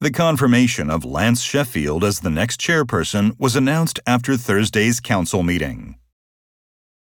The confirmation of Lance Sheffield as the next chairperson was announced after Thursday's council meeting.